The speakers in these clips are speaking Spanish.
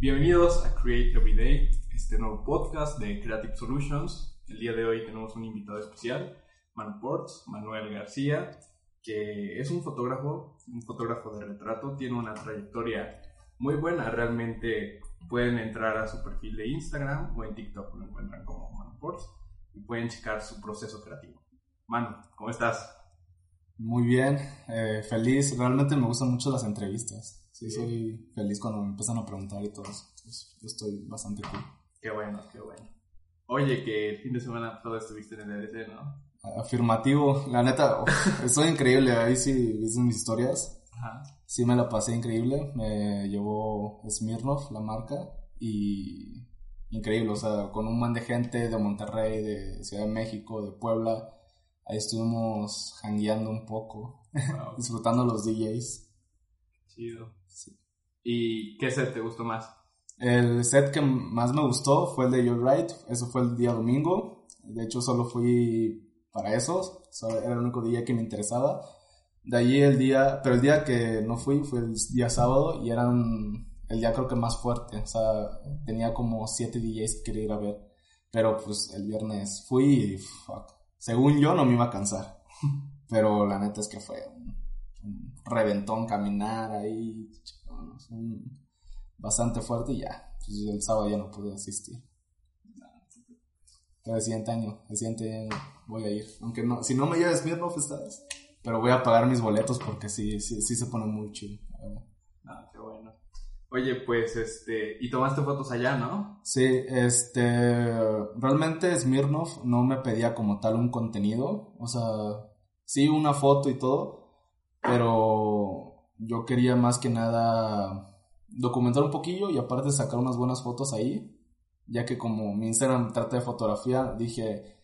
Bienvenidos a Create Every Day, este nuevo podcast de Creative Solutions. El día de hoy tenemos un invitado especial, Manu Ports, Manuel García, que es un fotógrafo, un fotógrafo de retrato, tiene una trayectoria muy buena, realmente pueden entrar a su perfil de Instagram o en TikTok lo encuentran como Manu Ports y pueden checar su proceso creativo. Manu, ¿cómo estás? Muy bien, eh, feliz. Realmente me gustan mucho las entrevistas. Sí, soy feliz cuando me empiezan a preguntar y todo eso. yo estoy bastante cool. Qué bueno, qué bueno. Oye, que el fin de semana todo estuviste en el EDC, ¿no? Afirmativo, la neta, estoy increíble. Ahí sí viste mis historias. Ajá. Sí me la pasé increíble. Me llevó Smirnoff, la marca, y increíble, o sea, con un man de gente de Monterrey, de Ciudad de México, de Puebla. Ahí estuvimos hangueando un poco, disfrutando los DJs. Chido. ¿Y qué set te gustó más? El set que más me gustó fue el de You're Right. Eso fue el día domingo. De hecho, solo fui para eso. era el único día que me interesaba. De allí el día, pero el día que no fui fue el día sábado y eran el día creo que más fuerte. O sea, tenía como siete DJs que quería ir a ver. Pero pues el viernes fui y fuck. Según yo no me iba a cansar. Pero la neta es que fue un reventón caminar ahí bastante fuerte y ya. Pues el sábado ya no pude asistir. Pero el siguiente año, el siguiente año voy a ir. Aunque no, si no me lleves Smirnoff esta vez. Pero voy a pagar mis boletos porque sí, sí, sí se pone muy chido. Ah, qué bueno. Oye, pues este, y tomaste fotos allá, ¿no? Sí, este, realmente Smirnoff no me pedía como tal un contenido, o sea, sí una foto y todo, pero yo quería más que nada documentar un poquillo y aparte sacar unas buenas fotos ahí, ya que como mi Instagram trata de fotografía, dije,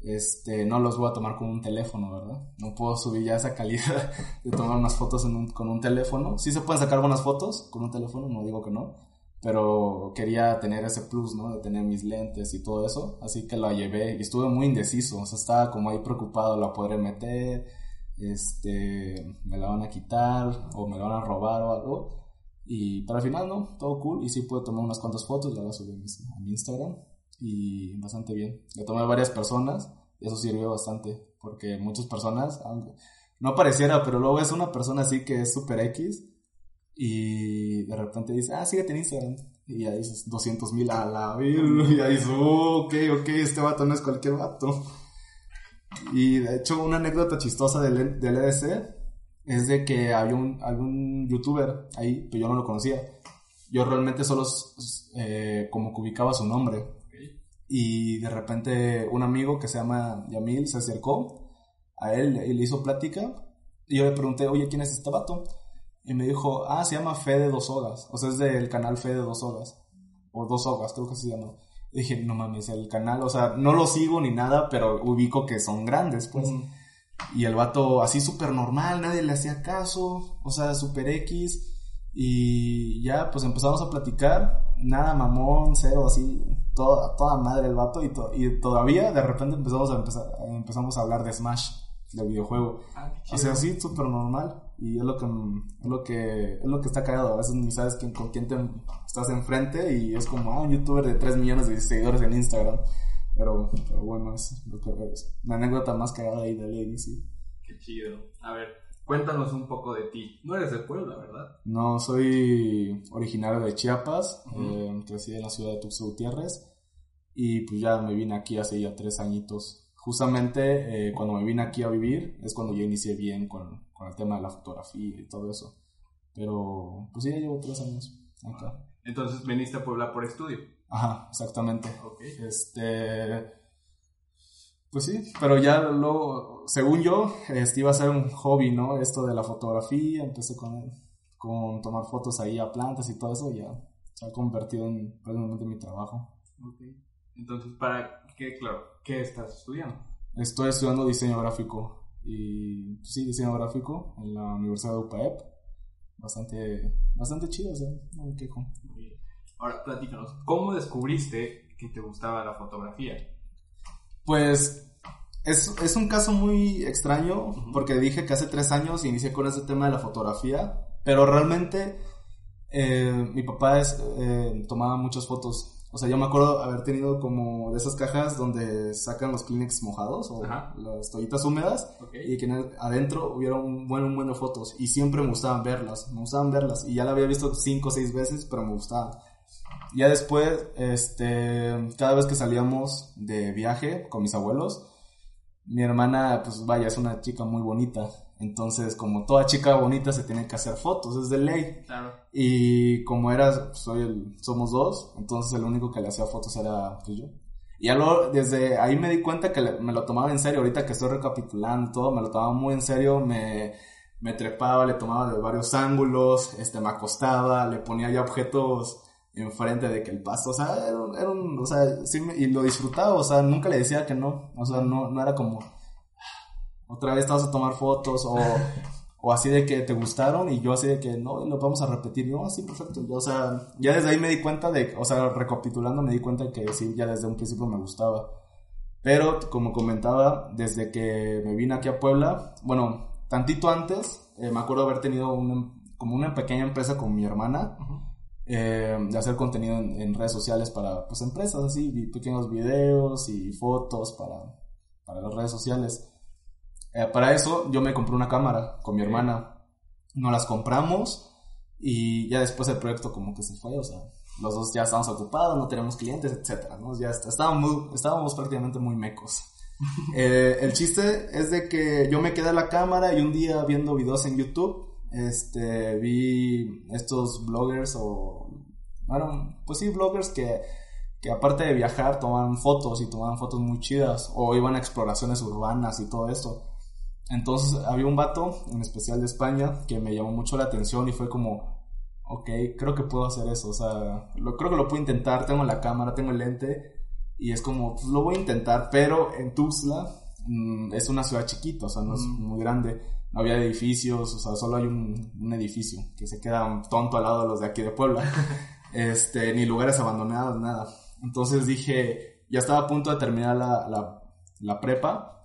este, no los voy a tomar con un teléfono, ¿verdad? No puedo subir ya esa calidad de tomar unas fotos con un teléfono. Sí se pueden sacar buenas fotos con un teléfono, no digo que no, pero quería tener ese plus, ¿no? De tener mis lentes y todo eso, así que la llevé y estuve muy indeciso, o sea, estaba como ahí preocupado, la podré meter, este, me la van a quitar o me la van a robar o algo. Y para el final, no, todo cool. Y sí pude tomar unas cuantas fotos, la voy a subir a mi Instagram. Y bastante bien. Le tomé a varias personas y eso sirvió bastante. Porque muchas personas, aunque no pareciera, pero luego es una persona así que es super X. Y de repente dice, ah, síguete en Instagram. Y ya dices, 200 mil a la Y ya dices, oh, ok, ok, este vato no es cualquier vato. Y de hecho, una anécdota chistosa del, del EDC es de que había un, algún youtuber ahí, pero yo no lo conocía. Yo realmente solo eh, como que ubicaba su nombre. Y de repente un amigo que se llama Yamil se acercó a él y le hizo plática. Y yo le pregunté, oye, ¿quién es este vato? Y me dijo, ah, se llama Fede Dos Hogas. O sea, es del canal Fede Dos Hogas. O Dos Hogas, creo que se llama. Dije, no mames, el canal, o sea, no lo sigo ni nada, pero ubico que son grandes, pues. Y el vato así súper normal, nadie le hacía caso, o sea, súper X. Y ya, pues empezamos a platicar, nada mamón, cero, así, toda, toda madre el vato. Y, y todavía de repente empezamos a, empezar, empezamos a hablar de Smash, del videojuego. Ah, o sea, así, súper normal. Y es lo que, es lo que, es lo que está cagado. A veces ni sabes quién, con quién te estás enfrente y es como, ah, un youtuber de 3 millones de seguidores en Instagram. Pero, pero bueno, es lo que es. Una anécdota más cagada ahí de Lady, sí. Qué chido. A ver, cuéntanos un poco de ti. No eres de Puebla, ¿verdad? No, soy originario de Chiapas. Eh, crecí en la ciudad de Tuxtla Gutiérrez. Y pues ya me vine aquí hace ya tres añitos. Justamente eh, cuando me vine aquí a vivir es cuando ya inicié bien con, con, el tema de la fotografía y todo eso. Pero pues sí, ya llevo tres años acá. Entonces veniste a Puebla por estudio. Ajá, exactamente. Este. Pues sí, pero ya luego, según yo, este iba a ser un hobby, ¿no? Esto de la fotografía, empecé con, con tomar fotos ahí a plantas y todo eso, ya se ha convertido en prácticamente mi trabajo. Ok. Entonces, ¿para qué, claro, qué estás estudiando? Estoy estudiando diseño gráfico y pues sí, diseño gráfico en la Universidad de UPAEP. Bastante, bastante chido, o sea, no me quejo. Ahora, platícanos, ¿cómo descubriste que te gustaba la fotografía? Pues es, es un caso muy extraño, porque dije que hace tres años inicié con ese tema de la fotografía, pero realmente Eh, mi papá es, eh, tomaba muchas fotos. O sea, yo me acuerdo haber tenido como de esas cajas donde sacan los Kleenex mojados o Ajá. las toallitas húmedas Ok. y que adentro hubiera un buen, un buen de fotos y siempre me gustaban verlas, me gustaban verlas y ya la había visto cinco o seis veces, pero me gustaban. Ya después, este, cada vez que salíamos de viaje con mis abuelos, mi hermana, pues vaya, es una chica muy bonita. Entonces, como toda chica bonita se tiene que hacer fotos, es de ley. Claro. Y como era, soy el, somos dos, entonces el único que le hacía fotos era pues, yo. Y ya luego, desde ahí me di cuenta que le- me lo tomaba en serio. Ahorita que estoy recapitulando todo, me lo tomaba muy en serio. Me, me trepaba, le tomaba de varios ángulos, este, me acostaba, le ponía ya objetos enfrente de que el pasto, o sea, era, un- era un, o sea, sí, me- y lo disfrutaba, o sea, nunca le decía que no, o sea, no, no era como, otra vez te vas a tomar fotos o, o así de que te gustaron y yo así de que no, y lo vamos a repetir, no, así perfecto, yo, o sea, ya desde ahí me di cuenta de, o sea, recapitulando me di cuenta que sí, ya desde un principio me gustaba. Pero, como comentaba, desde que me vine aquí a Puebla, bueno, tantito antes, eh, me acuerdo haber tenido una, como una pequeña empresa con mi hermana, Ujú. eh, de hacer contenido en, en redes sociales para pues empresas así, pequeños videos y fotos para, para las redes sociales. Eh, para eso yo me compré una cámara con mi hermana. Nos las compramos y ya después el proyecto como que se fue, o sea, los dos ya estábamos ocupados, no teníamos clientes, etcétera, ¿no? Ya está- estábamos, prácticamente muy mecos. Eh, el chiste es de que yo me quedé a la cámara y un día viendo videos en YouTube, este, vi estos bloggers o, bueno, pues sí, bloggers que, que aparte de viajar tomaban fotos y tomaban fotos muy chidas o iban a exploraciones urbanas y todo eso. Entonces había un vato, en especial de España, que me llamó mucho la atención y fue como, ok, creo que puedo hacer eso, o sea, lo, creo que lo puedo intentar, tengo la cámara, tengo el lente y es como, pues lo voy a intentar, pero en Tuxtla mm, es una ciudad chiquita, o sea, no es Mm. muy grande, no había edificios, o sea, solo hay un, un edificio que se queda tonto al lado de los de aquí de Puebla, este, ni lugares abandonados, nada. Entonces dije, ya estaba a punto de terminar la, la, la prepa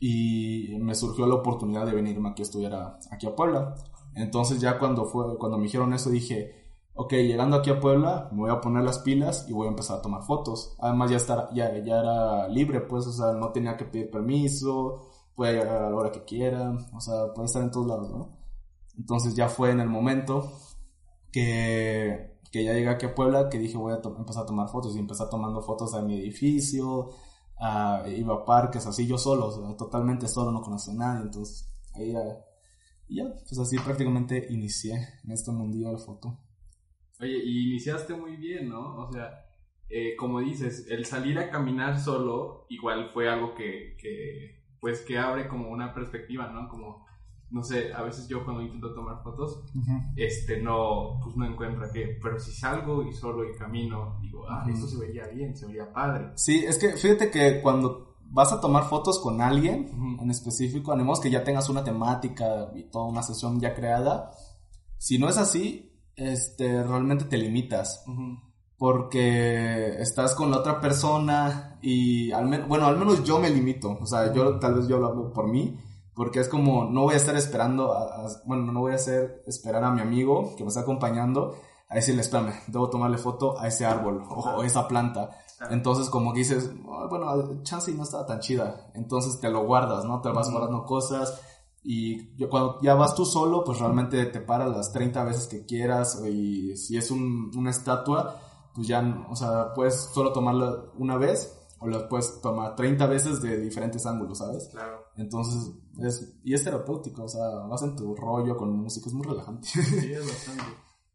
y me surgió la oportunidad de venirme aquí a estudiar a- aquí a Puebla. Entonces ya cuando fue, cuando me dijeron eso dije, ok, llegando aquí a Puebla, me voy a poner las pilas y voy a empezar a tomar fotos. Además ya, estar, ya, ya era libre, pues, o sea, no tenía que pedir permiso, puede llegar a la hora que quiera, o sea, puede estar en todos lados, ¿no? Entonces ya fue en el momento que, que ya llegué aquí a Puebla que dije voy a empezar a tomar fotos y empecé tomando fotos de mi edificio, ah, iba a parques así yo solo, o sea, totalmente solo, no conocía a nadie, entonces ahí ya, ya, pues así prácticamente inicié en este mundillo de foto. Oye, y iniciaste muy bien, ¿no? O sea, eh, como dices, el salir a caminar solo igual fue algo que, que, pues, que abre como una perspectiva, ¿no? Como, no sé, a veces yo cuando intento tomar fotos, este, no, pues no encuentro qué, pero si salgo y solo y camino, digo, ah, Ujú. esto se vería bien, se vería padre. Sí, es que fíjate que cuando vas a tomar fotos con alguien Ujú. en específico, animemos que ya tengas una temática y toda una sesión ya creada, si no es así, este, realmente te limitas. Porque estás con la otra persona y al menos, bueno, al menos yo me limito, o sea, yo tal vez yo lo hablo por mí, porque es como no voy a estar esperando, a- a- bueno, no voy a hacer esperar a mi amigo que me está acompañando a decirle, espérame, debo tomarle foto a ese árbol o, o esa planta. Claro. Entonces como que dices, "Ah, bueno, chance no estaba tan chida, entonces te lo guardas, ¿no? Te vas Ujú. guardando cosas y yo- cuando ya vas tú solo, pues realmente te paras las 30 veces que quieras y si es un- una estatua, pues ya, o sea, puedes solo tomarla una vez o la puedes tomar 30 veces de diferentes ángulos, ¿sabes? Claro. Entonces, es, y es terapéutico, o sea, vas en tu rollo con música, es muy relajante. Sí, es bastante.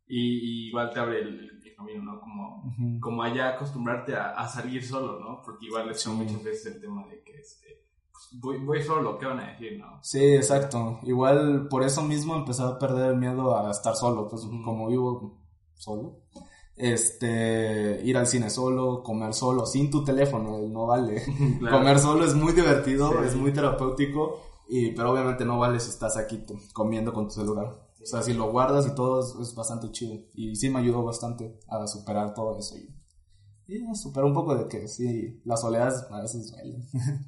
Y, y igual te abre el, el camino, ¿no? Como, como allá acostumbrarte a, a salir solo, ¿no? Porque igual es Sí. muchas veces el tema de que este, pues, voy, voy solo, ¿qué van a decir, no? Sí, exacto. Igual por eso mismo empecé a perder el miedo a estar solo, pues como vivo solo. Este, ir al cine solo, comer solo, sin tu teléfono, no vale. Claro. Comer solo es muy divertido, Sí. es muy terapéutico, y, pero obviamente no vale si estás aquí comiendo con tu celular. O sea, si lo guardas y todo es, es bastante chido. Y sí me ayudó bastante a superar todo eso. Y, y superar un poco de que sí, las soledades a veces duelen.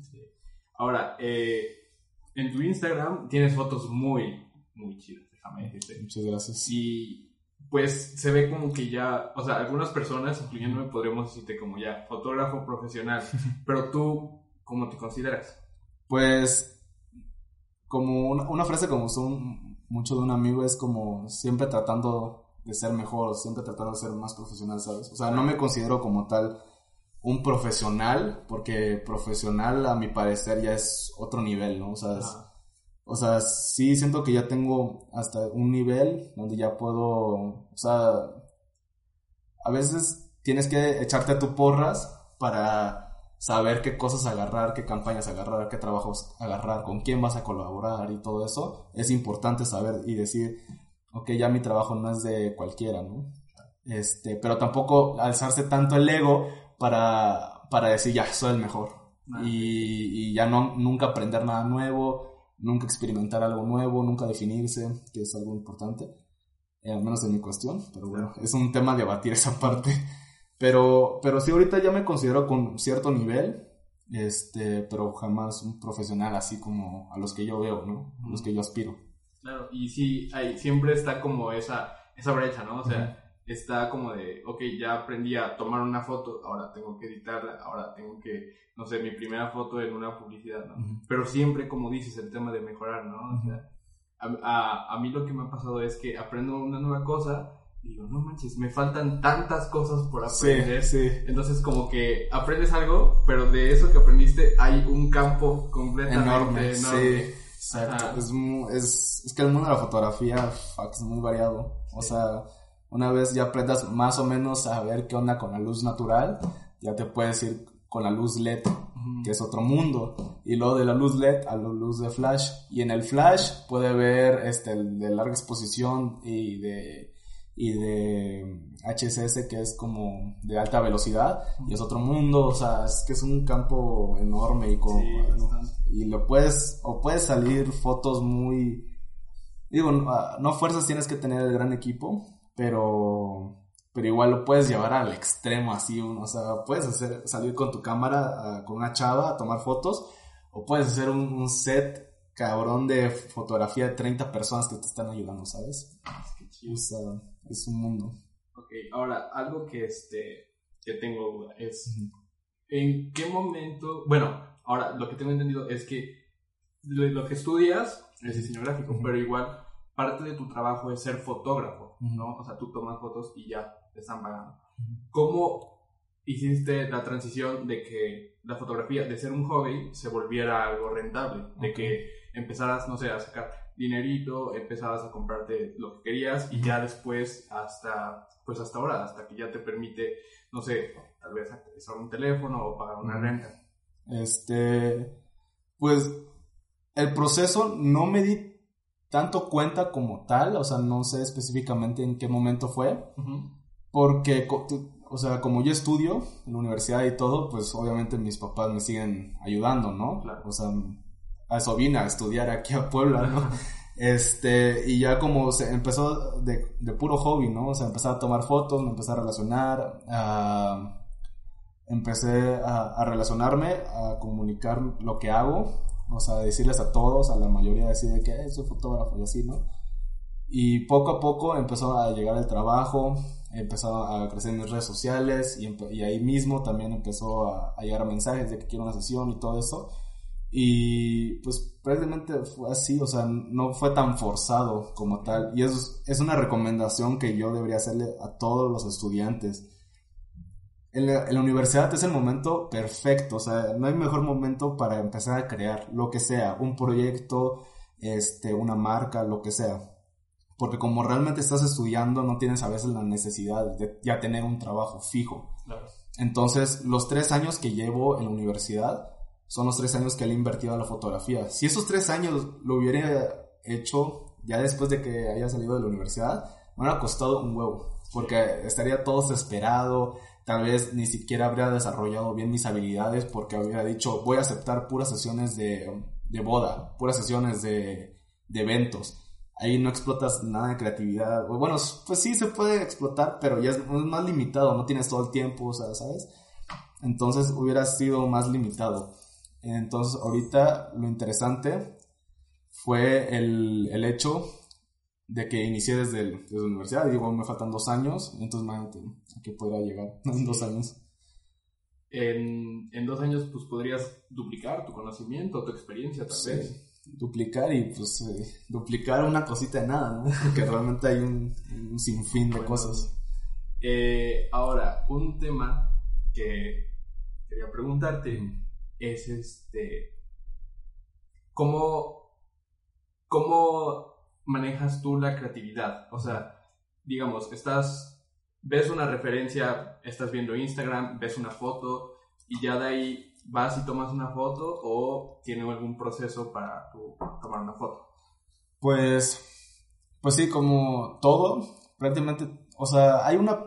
Ahora, eh, en tu Instagram tienes fotos muy, muy chidas, déjame decirte. Muchas gracias. Y pues se ve como que ya, o sea, algunas personas, incluyéndome, podríamos decirte como ya fotógrafo profesional, pero tú, ¿cómo te consideras? Pues, como una, una frase como usó mucho de un amigo es como siempre tratando de ser mejor, siempre tratando de ser más profesional, ¿sabes? O sea, no me considero como tal un profesional, porque profesional a mi parecer ya es otro nivel, ¿no? O sea, o sea, sí siento que ya tengo hasta un nivel donde ya puedo, o sea, a veces tienes que echarte a tu porras para saber qué cosas agarrar, qué campañas agarrar, qué trabajos agarrar, con quién vas a colaborar y todo eso. Es importante saber y decir, ok, ya mi trabajo no es de cualquiera, ¿no? Este, pero tampoco alzarse tanto el ego para, para decir, ya, soy el mejor. Y, y, ya no, nunca aprender nada nuevo, nunca experimentar algo nuevo, nunca definirse, que es algo importante, eh, al menos en mi cuestión, pero bueno, es un tema de debatir esa parte. Pero, pero sí, ahorita ya me considero con cierto nivel, este, pero jamás un profesional así como a los que yo veo, ¿no? A los que yo aspiro. Claro, y sí, hay, siempre está como esa, esa brecha, ¿no? O sea, está como de, ok, ya aprendí a tomar una foto, ahora tengo que editarla, ahora tengo que, no sé, mi primera foto en una publicidad, ¿no? Pero siempre, como dices, el tema de mejorar, ¿no? O sea, a, a, mí lo que me ha pasado es que aprendo una nueva cosa y digo, no manches, me faltan tantas cosas por aprender. Sí, sí. Entonces, como que aprendes algo, pero de eso que aprendiste hay un campo completamente enorme. Sí, exacto. Es, es, es, que el mundo de la fotografía es muy variado. O sea, una vez ya aprendas más o menos a ver qué onda con la luz natural, ya te puedes ir con la luz LED, que es otro mundo. Y luego de la luz LED a la luz de flash. Y en el flash puede ver este, de larga exposición y de y de HSS que es como de alta velocidad y es otro mundo, o sea, es que es un campo enorme y como, y lo puedes o puedes salir fotos muy digo, no, fuerzas tienes que tener el gran equipo, pero pero igual lo puedes llevar al extremo así, o sea, puedes hacer salir con tu cámara con una chava a tomar fotos o puedes hacer un, un set cabrón de fotografía de 30 personas que te están ayudando, ¿sabes? O sea, es un mundo. Ok, ahora, algo que, este, que tengo duda es, ¿en qué momento, bueno, ahora lo que tengo entendido es que lo, que estudias es diseño gráfico, pero igual parte de tu trabajo es ser fotógrafo, ¿no? O sea, tú tomas fotos y ya te están pagando. ¿Cómo hiciste la transición de que la fotografía, de ser un hobby, se volviera algo rentable? De que empezaras, no sé, a sacar dinerito, empezabas a comprarte lo que querías y ya después hasta, pues hasta ahora, hasta que ya te permite, no sé, tal vez actualizar un teléfono o pagar una renta. Este, pues el proceso no me di tanto cuenta como tal, o sea, no sé específicamente en qué momento fue, porque, o sea, como yo estudio en la universidad y todo, pues obviamente mis papás me siguen ayudando, ¿no? Claro. O sea, a eso vine a estudiar aquí a Puebla, ¿no? Este, y ya como se empezó de, de puro hobby, ¿no? O sea, empecé a tomar fotos, me empecé a relacionar, a, empecé a, a, relacionarme, a comunicar lo que hago, o sea, decirles a todos, a la mayoría decir que eh, soy fotógrafo y así, ¿no? Y poco a poco empezó a llegar el trabajo, empezó a crecer mis redes sociales y, y ahí mismo también empezó a, a llegar mensajes de que quiero una sesión y todo eso. Y pues prácticamente fue así, o sea, no fue tan forzado como tal. Y es, es una recomendación que yo debería hacerle a todos los estudiantes. En la, universidad es el momento perfecto, o sea, no hay mejor momento para empezar a crear lo que sea, un proyecto, este, una marca, lo que sea. Porque como realmente estás estudiando, no tienes a veces la necesidad de ya tener un trabajo fijo. Entonces, los tres años que llevo en la universidad, son los tres años que él ha invertido en la fotografía. Si esos tres años lo hubiera hecho ya después de que haya salido de la universidad, me hubiera costado un huevo, porque estaría todo desesperado, tal vez ni siquiera habría desarrollado bien mis habilidades porque habría dicho voy a aceptar puras sesiones de, de boda, puras sesiones de, de eventos. Ahí no explotas nada de creatividad. Bueno, pues sí se puede explotar, pero ya es más limitado, no tienes todo el tiempo, o sea, ¿sabes? Entonces hubiera sido más limitado. Entonces, ahorita lo interesante fue el, el hecho de que inicié desde, la universidad, digo, me faltan dos años, entonces a qué podrá llegar en dos años. En, en, dos años, pues podrías duplicar tu conocimiento, tu experiencia, tal vez. Duplicar y pues eh, duplicar una cosita de nada, ¿no? Porque realmente hay un, sinfín de cosas. Eh, ahora, un tema que quería preguntarte es este, ¿cómo, ¿cómo manejas tú la creatividad? O sea, digamos, estás, ves una referencia, estás viendo Instagram, ves una foto y ya de ahí vas y tomas una foto o tiene algún proceso para tomar una foto. Pues, pues sí, como todo, prácticamente, o sea, hay una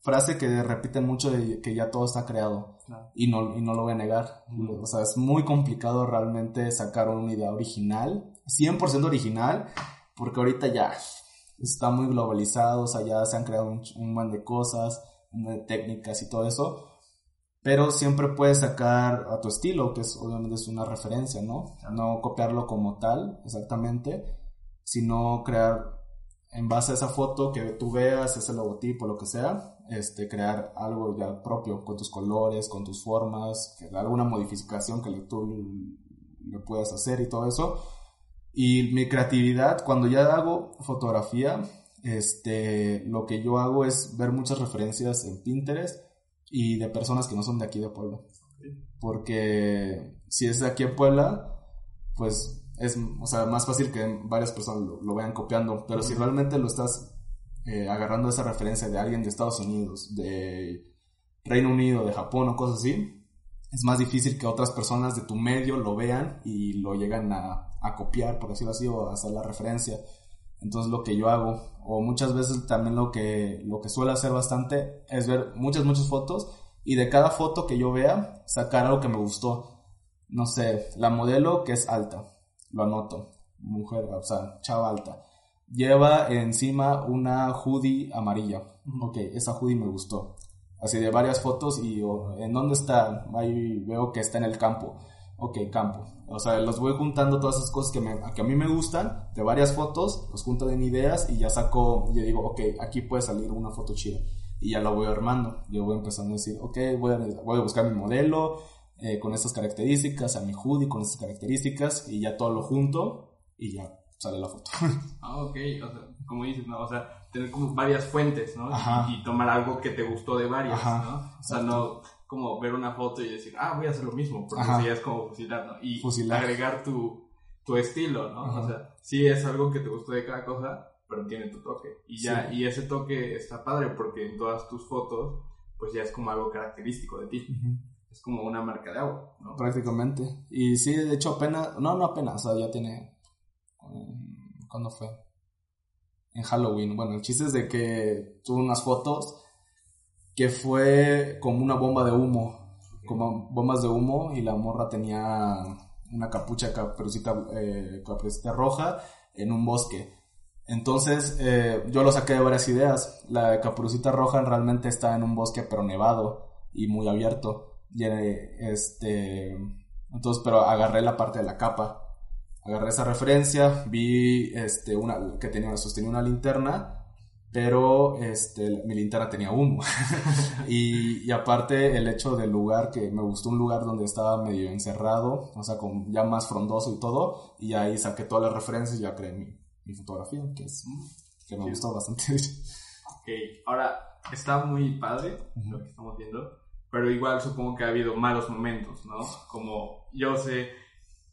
frase que repiten mucho de que ya todo está creado y, no, y no lo voy a negar. O sea, es muy complicado realmente sacar una idea original, 100% original, porque ahorita ya está muy globalizado, o sea, ya se han creado un, un de cosas, de técnicas y todo eso, pero siempre puedes sacar a tu estilo, que es obviamente es una referencia, ¿no? No copiarlo como tal, exactamente, sino crear en base a esa foto que tú veas, ese logotipo, lo que sea, este, crear algo ya propio, con tus colores, con tus formas, alguna modificación que tú le puedas hacer y todo eso, y mi creatividad, cuando ya hago fotografía, este, lo que yo hago es ver muchas referencias en Pinterest y de personas que no son de aquí de Puebla. Porque si es de aquí en Puebla, pues es o sea, más fácil que varias personas lo, vayan copiando. Pero si realmente lo estás eh, agarrando esa referencia de alguien de Estados Unidos, de Reino Unido, de Japón o cosas así, es más difícil que otras personas de tu medio lo vean y lo llegan a, a copiar, por decirlo así, o a hacer la referencia. Entonces lo que yo hago, o muchas veces también lo que, lo que suelo hacer bastante, es ver muchas, muchas fotos y de cada foto que yo vea, sacar algo que me gustó. No sé, la modelo que es alta, lo anoto, mujer, o sea, chava alta. Lleva encima una hoodie amarilla. Ok, esa hoodie me gustó. Así de varias fotos y en dónde está, ahí veo que está en el campo. Ok, campo. O sea, los voy juntando todas esas cosas que, me, que a mí me gustan, de varias fotos, los junto en ideas y ya saco, y digo, ok, aquí puede salir una foto chida. Y ya lo voy armando. Yo voy empezando a decir, ok, voy a, voy a buscar mi modelo eh, con estas características, a mi hoodie con estas características, y ya todo lo junto y ya sale la foto. Ah, ok, o sea, como dices, ¿no? O sea, tener como varias fuentes, ¿no? Y, tomar algo que te gustó de varias, ¿no? O sea, no como ver una foto y decir, ah, voy a hacer lo mismo, porque así es como fusilar, ¿no? Y agregar tu, tu estilo, ¿no? O sea, sí es algo que te gustó de cada cosa, pero tiene tu toque. Y ya, y ese toque está padre porque en todas tus fotos, pues ya es como algo característico de ti. Es como una marca de agua, ¿no? Prácticamente. Y sí, de hecho, apenas, no, no apenas, o sea, ya tiene, um, ¿cuándo fue? En Halloween. Bueno, el chiste es de que tuve unas fotos que fue como una bomba de humo, como bombas de humo y la morra tenía una capucha caperucita, eh, caperucita roja en un bosque. Entonces eh, yo lo saqué de varias ideas. La caperucita roja realmente está en un bosque pero nevado y muy abierto. Y, eh, este, entonces, pero agarré la parte de la capa. Agarré esa referencia, vi este, una, que tenía, sostenía una linterna pero este, mi linterna tenía humo. y, y, aparte el hecho del lugar, que me gustó un lugar donde estaba medio encerrado, o sea, con ya más frondoso y todo, y ahí saqué todas las referencias y ya creé mi, mi fotografía, que, es, que me gustó bastante. ok, ahora está muy padre lo que estamos viendo, pero igual supongo que ha habido malos momentos, ¿no? Como yo sé,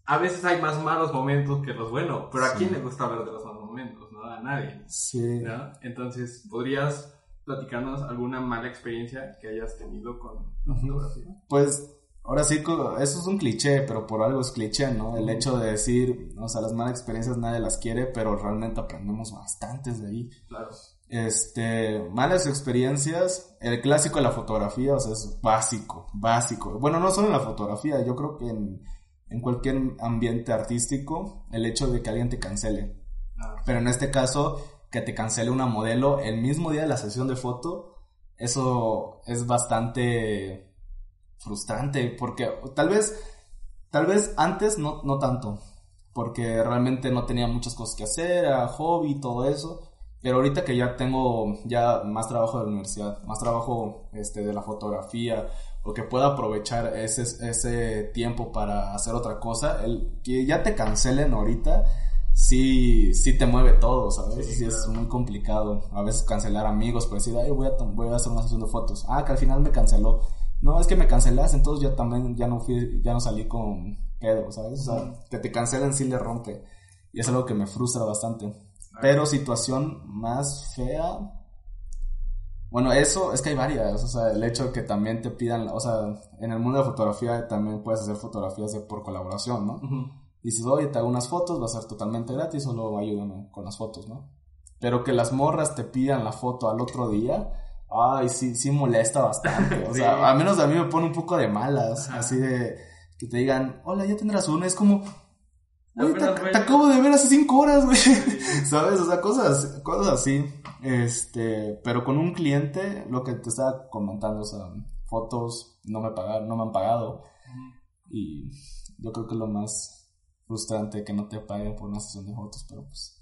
a veces hay más malos momentos que los buenos, pero ¿a quién le gusta hablar de los malos momentos? a nadie. Sí. Entonces, ¿podrías platicarnos alguna mala experiencia que hayas tenido con la fotografía? Pues ahora sí, eso es un cliché, pero por algo es cliché, ¿no? El hecho de decir, o sea, las malas experiencias nadie las quiere, pero realmente aprendemos bastantes de ahí. Claro. Este, malas experiencias, el clásico de la fotografía, o sea, es básico, básico. Bueno, no solo en la fotografía, yo creo que en, en cualquier ambiente artístico, el hecho de que alguien te cancele. Pero en este caso, que te cancele una modelo el mismo día de la sesión de foto, eso es bastante frustrante porque tal vez, tal vez antes no, no tanto, porque realmente no tenía muchas cosas que hacer, era hobby, todo eso. Pero ahorita que ya tengo ya más trabajo de la universidad, más trabajo este, de la fotografía, o que pueda aprovechar ese, ese tiempo para hacer otra cosa, el que ya te cancelen ahorita, sí, sí te mueve todo, ¿sabes? Sí, es muy complicado. A veces cancelar amigos por decir, ay, voy a, voy a hacer una sesión de fotos. Ah, que al final me canceló. No, es que me cancelaste, entonces yo también ya no fui, ya no salí con Pedro, ¿sabes? O sea, que te cancelen sí le rompe. Y es algo que me frustra bastante. Pero situación más fea. Bueno, eso es que hay varias. O sea, el hecho de que también te pidan, o sea, en el mundo de fotografía también puedes hacer fotografías de, por colaboración, ¿no? Dices, oye, te hago unas fotos, va a ser totalmente gratis, solo ayúdame con las fotos, ¿no? Pero que las morras te pidan la foto al otro día, ay, sí, sí molesta bastante. O sea, al menos a mí me pone un poco de malas, así de que te digan, hola, ya tendrás una. Es como, te, acabo de ver hace cinco horas, güey. ¿Sabes? O sea, cosas, cosas así. Este, pero con un cliente, lo que te estaba comentando, o sea, fotos no me pagaron, no me han pagado. Y yo creo que es lo más frustrante que no te paguen por una sesión de fotos, pero pues.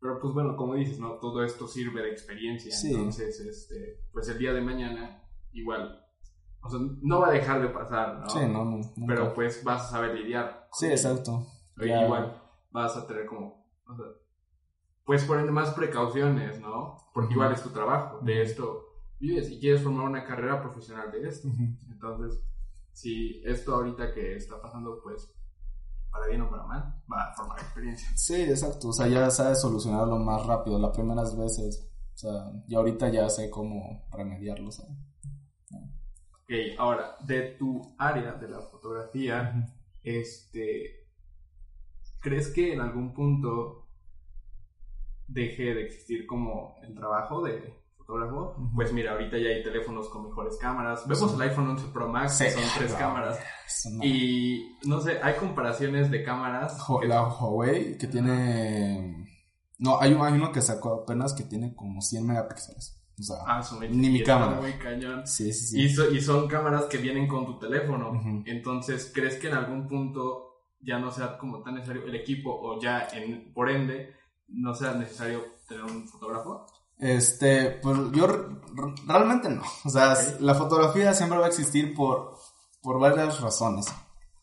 Pero pues bueno, como dices, ¿no? Todo esto sirve de experiencia. Entonces, este, pues el día de mañana, igual, o sea, no va a dejar de pasar, ¿no? Sí, no, no Pero pues vas a saber lidiar. Sí, exacto. Igual vas a tener como, o sea, pues poner más precauciones, ¿no? Porque igual es tu trabajo, de esto vives y quieres formar una carrera profesional de esto. Entonces, si esto ahorita que está pasando, pues, para bien o para mal, va a formar experiencia. Sí, exacto. O sea, ya sabes solucionarlo más rápido las primeras veces. O sea, y ahorita ya sé cómo remediarlo, ¿sabes? Ok, ahora, de tu área de la fotografía, este, ¿crees que en algún punto deje de existir como el trabajo de fotógrafo? Pues mira, ahorita ya hay teléfonos con mejores cámaras. Vemos el iPhone 11 Pro Max, que son tres cámaras. Y no sé, hay comparaciones de cámaras. La Huawei, que tiene... No, hay, hay uno que sacó apenas que tiene como 100 megapíxeles. O sea, ah, ni mi cámara. Muy cañón. Sí, sí, sí. Y, y, son cámaras que vienen con tu teléfono. Entonces, ¿crees que en algún punto ya no sea como tan necesario el equipo o ya, en, por ende, no sea necesario tener un fotógrafo? Este, pues yo realmente no. O sea, la fotografía siempre va a existir por, por varias razones.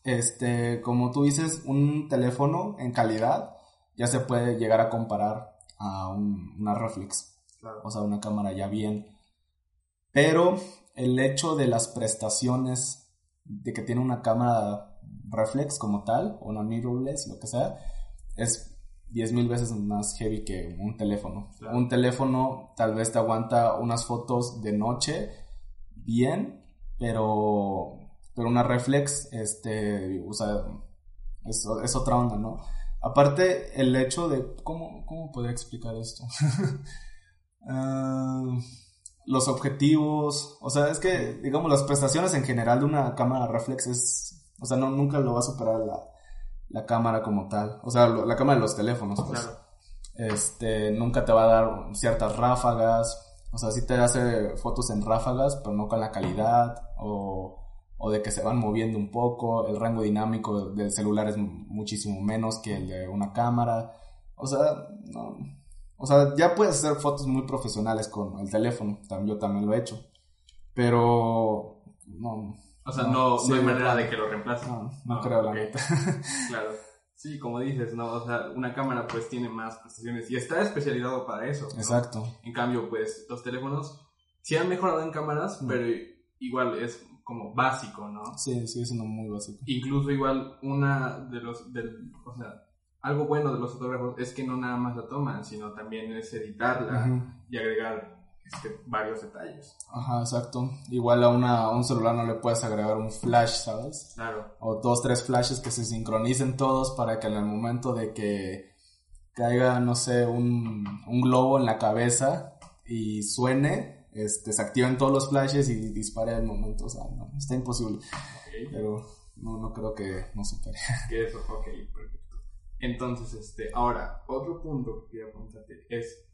Este, como tú dices, un teléfono en calidad ya se puede llegar a comparar a una reflex o sea, una cámara ya bien. Pero el hecho de las prestaciones de que tiene una cámara reflex como tal, o una mirrorless, lo que sea, es 10.000 veces más heavy que un teléfono. Un teléfono tal vez te aguanta unas fotos de noche bien, pero, pero una reflex, este, o sea, es, es otra onda, ¿no? Aparte, el hecho de, ¿cómo, cómo podría explicar esto? Ah, los objetivos, o sea, es que, digamos, las prestaciones en general de una cámara reflex es, o sea, no, nunca lo va a superar la, la cámara como tal, o sea, la cámara de los teléfonos, pues. Este, nunca te va a dar ciertas ráfagas, o sea, sí te hace fotos en ráfagas, pero no con la calidad, o, o de que se van moviendo un poco, el rango dinámico del celular es muchísimo menos que el de una cámara, o sea, no, o sea, ya puedes hacer fotos muy profesionales con el teléfono, yo también lo he hecho. Pero no. O sea, no, no, hay manera de que lo reemplace. No, no, creo, la neta. claro. Sí, como dices, ¿no? O sea, una cámara pues tiene más prestaciones y está especializado para eso. Exacto. En cambio, pues los teléfonos sí han mejorado en cámaras, mm. pero igual es como básico, ¿no? Sí, sigue siendo muy básico. Incluso igual una de los, del, o sea, algo bueno de los fotógrafos es que no nada más la toman, sino también es editarla y agregar este, varios detalles. Ajá, exacto. Igual a, una, un celular no le puedes agregar un flash, ¿sabes? Claro. O dos, tres flashes que se sincronicen todos para que en el momento de que caiga, no sé, un, un globo en la cabeza y suene, este, se activen todos los flashes y dispare al momento. O sea, no, está imposible. Pero no, no creo que no supere. Que eso, ok, perfecto. Entonces, este, ahora, otro punto que quería preguntarte es,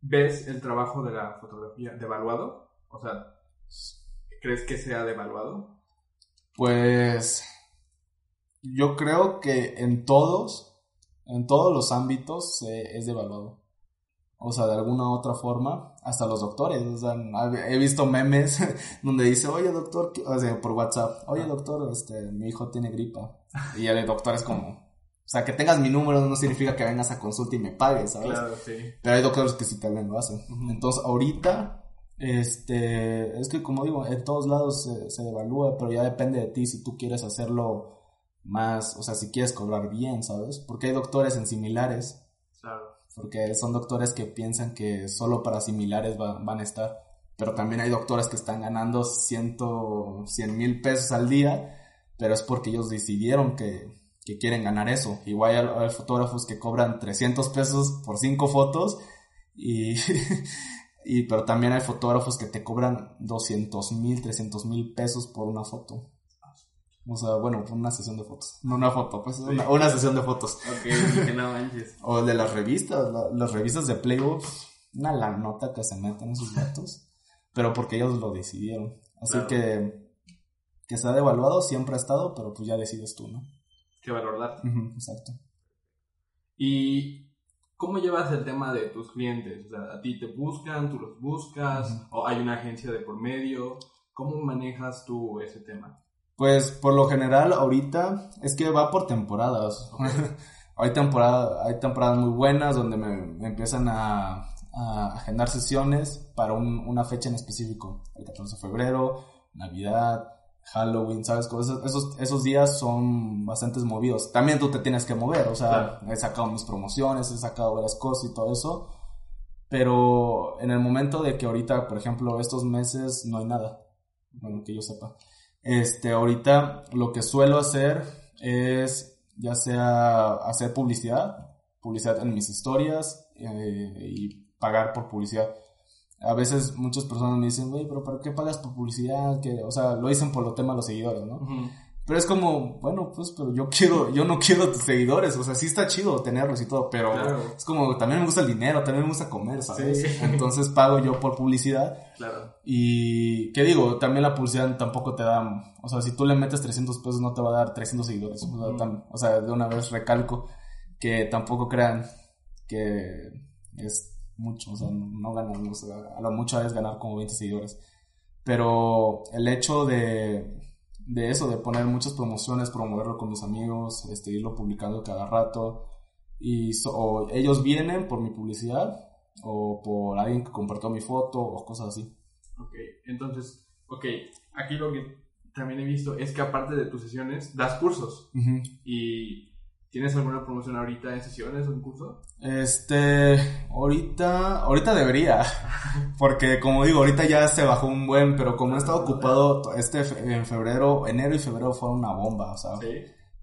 ¿ves el trabajo de la fotografía devaluado? O sea, ¿crees que sea devaluado? Pues, yo creo que en todos, en todos los ámbitos es devaluado. O sea, de alguna u otra forma, hasta los doctores. O sea, he visto memes donde dice, oye doctor, o sea, por WhatsApp, oye doctor, este, mi hijo tiene gripa. Y el doctor es como, o sea, que tengas mi número no significa que vengas a consulta y me pagues, ¿sabes? Claro, sí. Pero hay doctores que sí también lo hacen. Entonces, ahorita, este, es que como digo, en todos lados se, se devalúa, pero ya depende de ti si tú quieres hacerlo más, o sea, si quieres cobrar bien, ¿sabes? Porque hay doctores en similares. Claro porque son doctores que piensan que solo para similares van a estar, pero también hay doctores que están ganando ciento, cien mil pesos al día, pero es porque ellos decidieron que, que quieren ganar eso. Igual hay, fotógrafos que cobran 300 pesos por cinco fotos y, y pero también hay fotógrafos que te cobran 200 mil, 300 mil pesos por una foto. O sea, bueno, una sesión de fotos. No una foto, pues una, una, sesión de fotos. Ok, que no manches. o de las revistas, las revistas de Playboy, una la nota que se meten en sus datos, pero porque ellos lo decidieron. Así que que se ha devaluado siempre ha estado, pero pues ya decides tú, ¿no? Qué valor dar. exacto. ¿Y cómo llevas el tema de tus clientes? O sea, a ti te buscan, tú los buscas, o hay una agencia de por medio. ¿Cómo manejas tú ese tema? Pues por lo general ahorita es que va por temporadas. hay, temporada, hay temporadas muy buenas donde me, empiezan a, agendar sesiones para una fecha en específico. El 14 de febrero, Navidad, Halloween, ¿sabes? Esos, esos días son bastante movidos. También tú te tienes que mover, o sea, he sacado mis promociones, he sacado varias cosas y todo eso. Pero en el momento de que ahorita, por ejemplo, estos meses no hay nada, bueno, que yo sepa. Este, ahorita lo que suelo hacer es ya sea hacer publicidad, publicidad en mis historias eh, y pagar por publicidad. A veces muchas personas me dicen, güey, pero ¿para qué pagas por publicidad? Que, o sea, lo dicen por lo tema de los seguidores, ¿no? Pero es como, bueno, pues, pero yo quiero, yo no quiero tus seguidores, o sea, sí está chido tenerlos y todo, pero es como, también me gusta el dinero, también me gusta comer, ¿sabes? Entonces pago yo por publicidad. Claro. Y, ¿qué digo? También la publicidad tampoco te da, o sea, si tú le metes 300 pesos no te va a dar 300 seguidores, o, sea, de una vez recalco que tampoco crean que es mucho, o sea, no ganan, o sea, a lo mucho es ganar como 20 seguidores. Pero el hecho de de eso, de poner muchas promociones, promoverlo con mis amigos, este, irlo publicando cada rato. Y o ellos vienen por mi publicidad o por alguien que compartió mi foto o cosas así. Ok, entonces, ok, aquí lo que también he visto es que aparte de tus sesiones, das cursos. Y ¿Tienes alguna promoción ahorita en sesiones o en curso? Este, ahorita, ahorita debería, porque como digo, ahorita ya se bajó un buen, pero como he estado ocupado este en febrero, enero y febrero fue una bomba, o sea,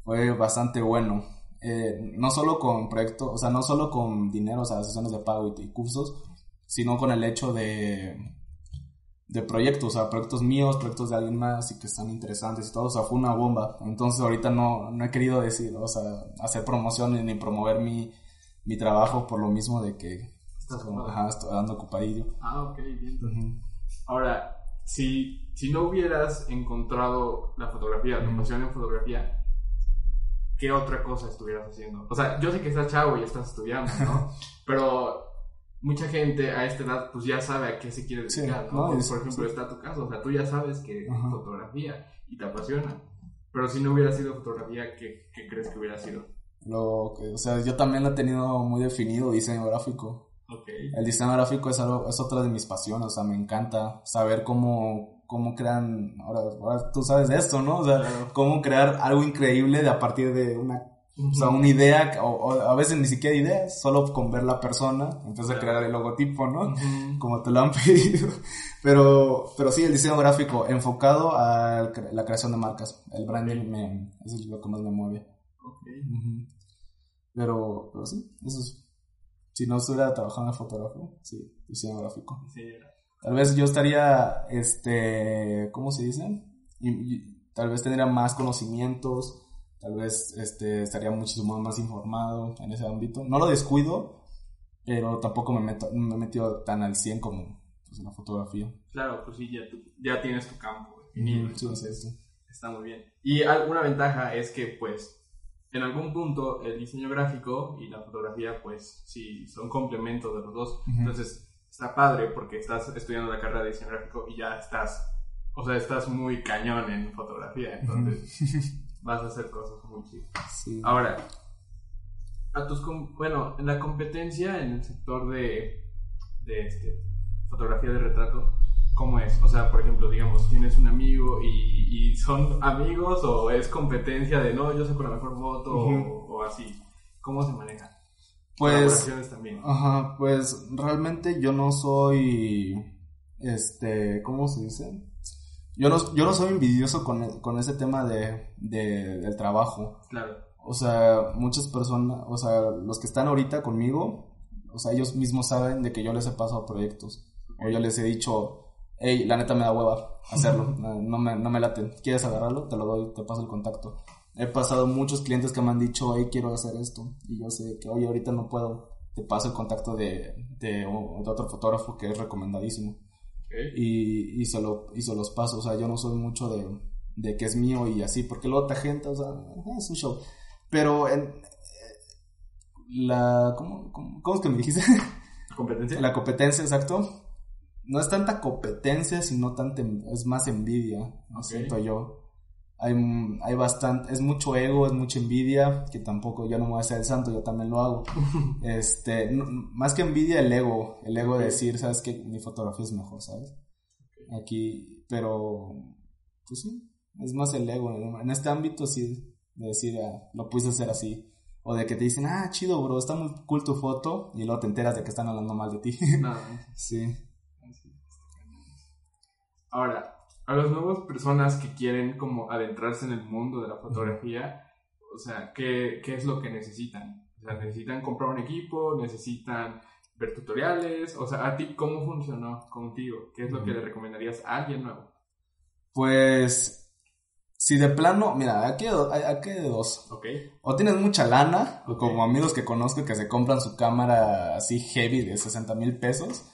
fue bastante bueno. Eh, no solo con proyectos, o sea, no solo con dinero, o sea, sesiones de pago y cursos, sino con el hecho de de proyectos, o sea, proyectos míos, proyectos de alguien más y que están interesantes y todo, o sea, fue una bomba. Entonces ahorita no, no he querido decir, o sea, hacer promociones ni promover mi, mi trabajo por lo mismo de que ajá, estoy dando ocupadillo. Ah, ok, bien. Ahora, si, si no hubieras encontrado la fotografía, la pasión en fotografía, ¿qué otra cosa estuvieras haciendo? O sea, yo sé que estás chavo y estás estudiando, ¿no? Pero mucha gente a esta edad pues ya sabe a qué se quiere dedicar, ¿no? por ejemplo, está tu caso, o sea, tú ya sabes que es fotografía y te apasiona. Pero si no hubiera sido fotografía, ¿qué, ¿qué, crees que hubiera sido? Lo que, o sea, yo también lo he tenido muy definido, diseño gráfico. Okay. El diseño gráfico es, algo, es otra de mis pasiones, o sea, me encanta saber cómo, cómo crean, ahora, ahora tú sabes de esto, ¿no? O sea, cómo crear algo increíble de a partir de una o sea, una idea, o, a veces ni siquiera ideas, solo con ver la persona, entonces crear el logotipo, ¿no? Como te lo han pedido. Pero, pero sí, el diseño gráfico enfocado a la creación de marcas. El branding me, eso es lo que más me mueve. Pero, pero sí, eso es. Si no estuviera trabajando en fotógrafo, sí, diseño gráfico. Tal vez yo estaría, este, ¿cómo se dice? tal vez tendría más conocimientos, tal vez este, estaría muchísimo más informado en ese ámbito. No lo descuido, pero tampoco me, meto, me he metido tan al 100 como pues, en la fotografía. Claro, pues sí, ya, ya tienes tu campo. sí, sí, Está muy bien. Y alguna ventaja es que, pues, en algún punto el diseño gráfico y la fotografía, pues, sí, son complementos de los dos. Entonces, está padre porque estás estudiando la carrera de diseño gráfico y ya estás, o sea, estás muy cañón en fotografía. Entonces, vas a hacer cosas muy chidas. Ahora, a tus, bueno, en la competencia en el sector de, de este, fotografía de retrato, ¿cómo es? O sea, por ejemplo, digamos, tienes un amigo y, y son amigos o es competencia de no, yo saco la mejor foto o, así. ¿Cómo se maneja? Pues, también. Ajá, pues realmente yo no soy, este, ¿cómo se dice? Yo no, yo no soy envidioso con, con ese tema de, de, del trabajo. Claro. O sea, muchas personas, o sea, los que están ahorita conmigo, o sea, ellos mismos saben de que yo les he pasado proyectos. O yo les he dicho, hey, la neta me da hueva hacerlo, no me, no me late, ¿quieres agarrarlo? Te lo doy, te paso el contacto. He pasado muchos clientes que me han dicho, hey, quiero hacer esto, y yo sé que, oye, ahorita no puedo, te paso el contacto de, de, otro fotógrafo que es recomendadísimo. Y, y, se lo, y se los paso, o sea, yo no soy mucho de, de que es mío y así, porque luego otra gente, o sea, es un show. Pero en la, ¿cómo, cómo, cómo es que me dijiste? ¿Competencia? La competencia, exacto no es tanta competencia, sino tanta, es más envidia, ¿no siento yo. Hay, hay bastante, es mucho ego, es mucha envidia, que tampoco yo no me voy a hacer el santo, yo también lo hago. este, más que envidia, el ego, el ego de decir, sabes que mi fotografía es mejor, ¿sabes? Aquí, pero, pues sí, es más el ego. En este ámbito sí, de decir, ah, lo puse hacer así. O de que te dicen, ah, chido, bro, está muy cool tu foto, y luego te enteras de que están hablando mal de ti. sí. Ahora, a las nuevas personas que quieren como adentrarse en el mundo de la fotografía, o sea, ¿qué, qué es lo que necesitan? O sea, necesitan comprar un equipo, necesitan ver tutoriales, o sea, a ti, ¿cómo funcionó contigo? ¿Qué es lo que le recomendarías a alguien nuevo? Pues, si de plano, mira, aquí hay, de dos. Ok. O tienes mucha lana, o como amigos que conozco que se compran su cámara así heavy de 60 mil pesos,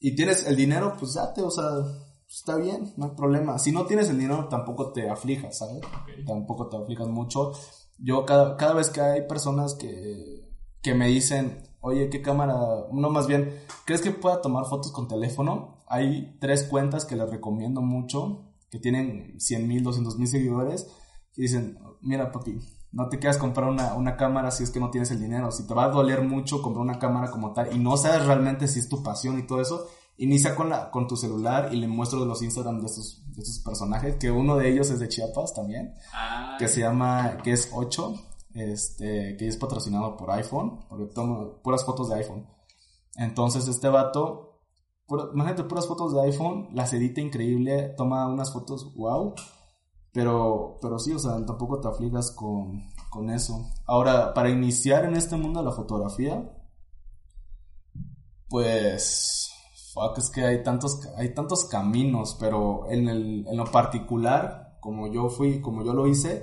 y tienes el dinero, pues date, o sea, está bien, no hay problema. Si no tienes el dinero, tampoco te aflijas, ¿sabes? Tampoco te aflijas mucho. Yo cada, cada vez que hay personas que, que me dicen, oye, ¿qué cámara? No, más bien, ¿crees que pueda tomar fotos con teléfono? Hay tres cuentas que les recomiendo mucho, que tienen 100 mil, 200 mil seguidores, y dicen, mira papi, no te quieras comprar una, una, cámara si es que no tienes el dinero. Si te va a doler mucho comprar una cámara como tal y no sabes realmente si es tu pasión y todo eso, inicia con, la, con tu celular y le muestro los Instagram de estos, de personajes, que uno de ellos es de Chiapas también, ah. que se llama, que es 8, este, que es patrocinado por iPhone, porque tomo puras fotos de iPhone. Entonces este vato, imagínate puras fotos de iPhone, las edita increíble, toma unas fotos wow, pero, pero sí, o sea, tampoco te afligas con, con eso. Ahora, para iniciar en este mundo de la fotografía, pues fuck, es que hay tantos, hay tantos caminos, pero en, el, en lo particular, como yo fui, como yo lo hice,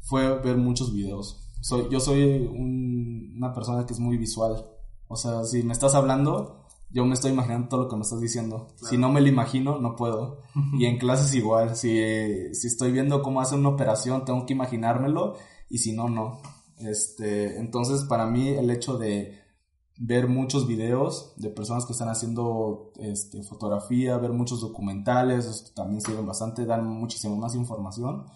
fue ver muchos videos. Soy, yo soy una persona que es muy visual. O sea, si me estás hablando, yo me estoy imaginando todo lo que me estás diciendo. Si no me lo imagino, no puedo. y en clases igual. Si, si estoy viendo cómo hacer una operación, tengo que imaginármelo. Y si no, no. Este, entonces, para mí, el hecho de ver muchos videos de personas que están haciendo este, fotografía, ver muchos documentales, también sirven bastante, dan muchísimo más información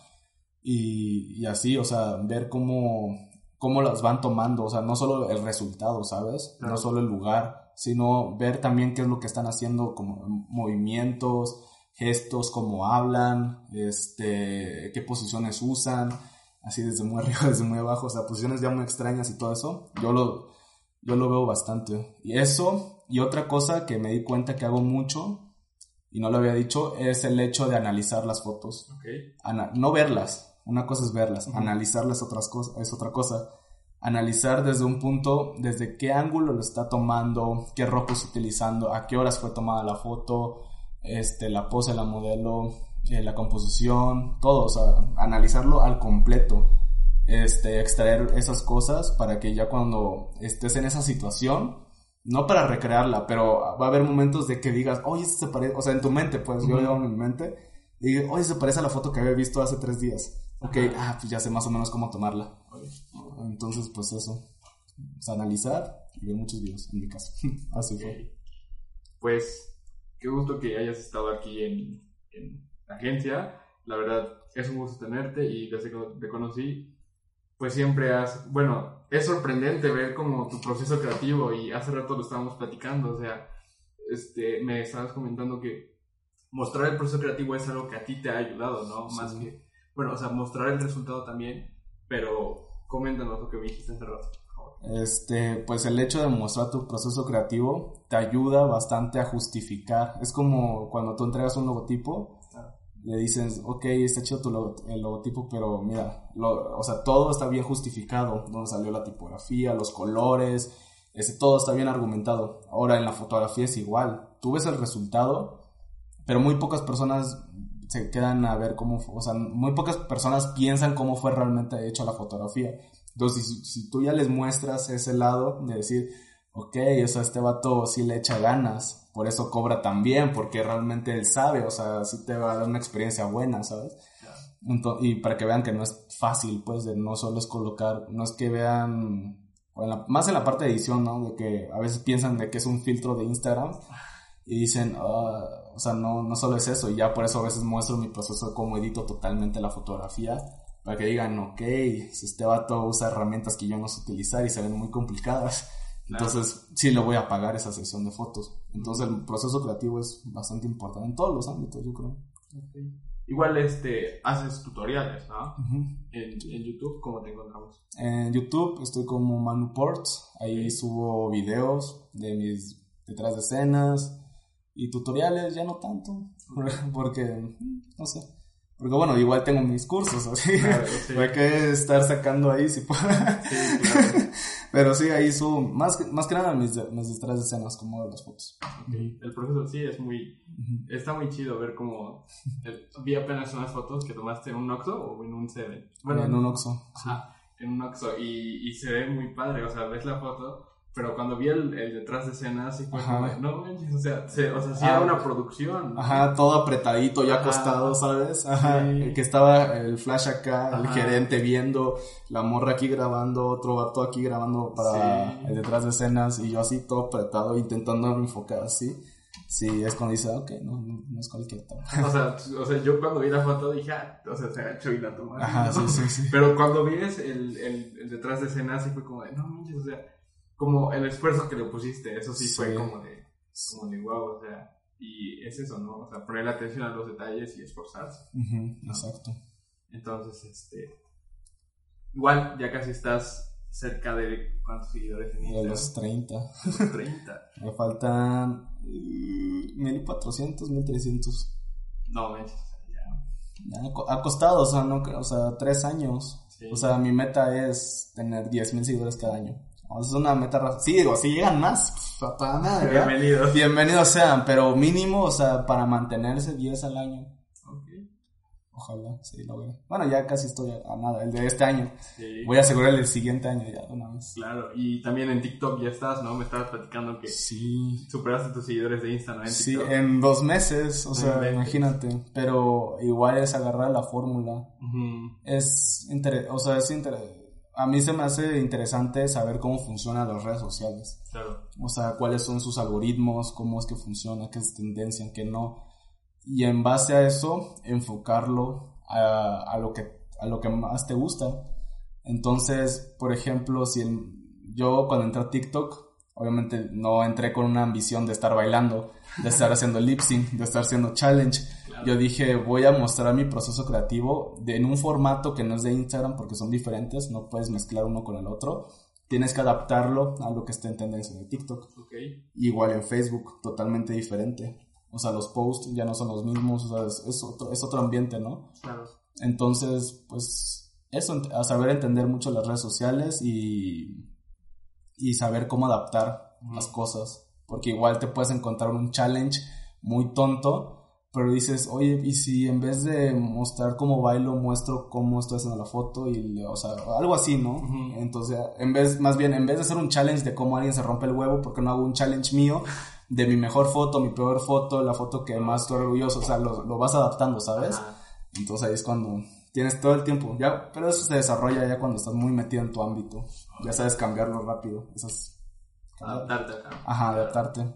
y, y, así, o sea, ver cómo, cómo las van tomando, o sea, no solo el resultado, ¿sabes? No solo el lugar, sino ver también qué es lo que están haciendo, como movimientos, gestos, cómo hablan, este, qué posiciones usan, así desde muy arriba, desde muy abajo, o sea, posiciones ya muy extrañas y todo eso. Yo lo, yo lo veo bastante. Y eso, y otra cosa que me di cuenta que hago mucho, y no lo había dicho, es el hecho de analizar las fotos. no verlas, una cosa es verlas, analizarlas otras cosas, es otra cosa. Analizar desde un punto, desde qué ángulo lo está tomando, qué ropa está utilizando, a qué horas fue tomada la foto, este, la pose la modelo, eh, la composición, todo, o sea, analizarlo al completo este, extraer esas cosas para que ya cuando estés en esa situación, no para recrearla, pero va a haber momentos de que digas, oye, se parece, o sea, en tu mente, pues yo lo en mi mente, Y dije, oye, se parece a la foto que había visto hace tres días. Ok, ah, pues ya sé más o menos cómo tomarla. Entonces, pues eso. Pues, analizar y ver muchos videos, en mi caso. Así fue. Pues, qué gusto que hayas estado aquí en, en la agencia. La verdad, es un gusto tenerte y desde que te conocí, pues siempre has, bueno, es sorprendente ver como tu proceso creativo y hace rato lo estábamos platicando, o sea, este, me estabas comentando que mostrar el proceso creativo es algo que a ti te ha ayudado, ¿no? Más que, bueno, o sea, mostrar el resultado también, pero coméntanos lo que me dijiste hace rato. Este, pues el hecho de mostrar tu proceso creativo te ayuda bastante a justificar. Es como cuando tú entregas un logotipo, le dices, ok, está chido tu el logotipo, pero mira, o sea, todo está bien justificado, donde salió la tipografía, los colores, ese, todo está bien argumentado. Ahora en la fotografía es igual, tú ves el resultado, pero muy pocas personas se quedan a ver cómo, o sea, muy pocas personas piensan cómo fue realmente hecha la fotografía. Entonces, si, si tú ya les muestras ese lado de decir, ok, o sea, este vato sí le echa ganas, por eso cobra tan bien, porque realmente él sabe, o sea, sí te va a dar una experiencia buena, ¿sabes? y para que vean que no es fácil, pues, de no solo es colocar, no es que vean, más en la parte de edición, ¿no? De que a veces piensan de que es un filtro de Instagram y dicen, ah, o sea, no, no solo es eso, y ya por eso a veces muestro mi proceso de cómo edito totalmente la fotografía, para que digan, ok, este vato usa herramientas que yo no sé utilizar y se ven muy complicadas entonces, sí le voy a pagar esa sesión de fotos. Entonces, el proceso creativo es bastante importante en todos los ámbitos, yo creo. Igual este, haces tutoriales, ¿no? en, YouTube, ¿cómo te encontramos? En YouTube estoy como Manuports. Ahí subo videos de mis detrás de escenas y tutoriales, ya no tanto. Porque, no sé. Porque bueno, igual tengo mis cursos, así. Hay que estar sacando ahí si puedo. Sí, pero sí, ahí subo, más, más que nada mis, mis de escenas, como las fotos. El proceso sí es muy, está muy chido ver cómo, vi apenas unas fotos que tomaste en un Oxxo o en un Seven. Bueno, en un Oxxo. Ajá, en un Oxxo y, y se ve muy padre, o sea, ves la foto pero cuando vi el, el detrás de escena, sí fue como, no o sea, se, o sea, sí era ah, una producción. Ajá, todo apretadito, ya acostado, ¿sabes? Ajá, que estaba el flash acá, el gerente viendo, la morra aquí grabando, otro vato aquí grabando para el detrás de escenas, y yo así todo apretado, intentando enfocar así. Sí, es cuando dice, ok, no, no, es cualquier toma. O sea, o sea, yo cuando vi la foto dije, ah, o sea, se agachó y la tomó. Ajá, sí, sí, sí. Pero cuando vi el, el, el detrás de escenas, sí fue como de, no manches, o sea, como el esfuerzo que le pusiste, eso sí, fue como de, como de wow, o sea, y es eso, ¿no? O sea, poner atención a los detalles y esforzarse. Exacto. Entonces, este, igual ya casi estás cerca de cuántos seguidores en De los 30. Los 30. Me faltan 1400, uh, 1300. No, manches, ya. ya. Ha costado, o sea, no, o sea, tres años. O sea, mi meta es tener 10.000 seguidores cada año es una meta. Sí, digo, si llegan más, para Bienvenidos. Bienvenidos sean, pero mínimo, o sea, para mantenerse 10 al año. Ojalá, sí, lo veo. Bueno, ya casi estoy a, nada, el de este año. Voy a asegurar el siguiente año ya, una vez. Claro, y también en TikTok ya estás, ¿no? Me estabas platicando que sí. superaste tus seguidores de Instagram. En sí, en dos meses, o sea, imagínate. Pero igual es agarrar la fórmula. Es, inter o sea, es interesante a mí se me hace interesante saber cómo funcionan las redes sociales. Claro. O sea, cuáles son sus algoritmos, cómo es que funciona, qué es tendencia, qué no. Y en base a eso, enfocarlo a, lo, que, a lo que más te gusta. Entonces, por ejemplo, si yo cuando entré a TikTok, obviamente no entré con una ambición de estar bailando, de estar haciendo lip sync, de estar haciendo challenge yo dije, voy a mostrar mi proceso creativo de, en un formato que no es de Instagram porque son diferentes, no puedes mezclar uno con el otro. Tienes que adaptarlo a lo que está en tendencia de TikTok. Igual en Facebook, totalmente diferente. O sea, los posts ya no son los mismos, o sea, es, otro, es otro ambiente, ¿no? Claro. Entonces, pues, eso, a saber entender mucho las redes sociales y, y saber cómo adaptar las cosas. Porque igual te puedes encontrar un challenge muy tonto pero dices, oye, y si en vez de mostrar cómo bailo, muestro cómo estoy haciendo la foto y, o sea, algo así, ¿no? Entonces, en vez, más bien, en vez de hacer un challenge de cómo alguien se rompe el huevo, porque no hago un challenge mío de mi mejor foto, mi peor foto, la foto que más estoy orgulloso, o sea, lo, lo vas adaptando, ¿sabes? Entonces ahí es cuando tienes todo el tiempo, ya, pero eso se desarrolla ya cuando estás muy metido en tu ámbito, ya sabes cambiarlo rápido, Adaptarte acá. ajá, adaptarte.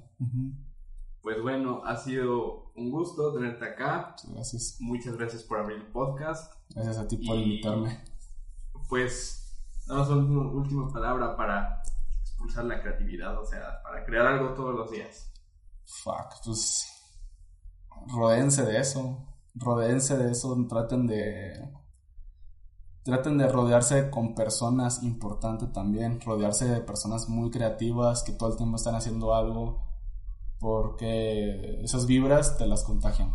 Pues bueno, ha sido un gusto tenerte acá. Sí, Gracias, Muchas gracias por abrir el podcast. gracias a ti por Y- invitarme. Pues, damos una última palabra para expulsar la creatividad, o sea, para crear algo todos los días. Fuck, pues rodéense de eso, rodéense de eso, traten de traten de rodearse con personas importantes también, rodearse de personas muy creativas que todo el tiempo están haciendo algo porque esas vibras te las contagian.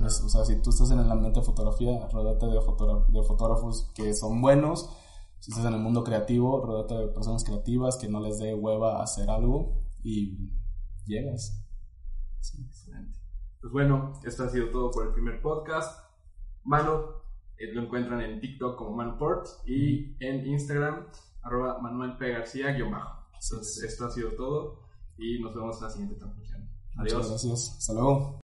O sea, si tú estás en el ambiente de fotografía, rodate de, de fotógrafos que son buenos. Si estás en el mundo creativo, rodate de personas creativas que no les dé hueva hacer algo y llegas. Pues bueno, esto ha sido todo por el primer podcast. Mano, eh, lo encuentran en TikTok como Manport y en Instagram, arroba Manuel P. García, guion bajo. Entonces, esto ha sido todo y nos vemos en la siguiente transmisión. Muchas Adiós. gracias. Hasta luego.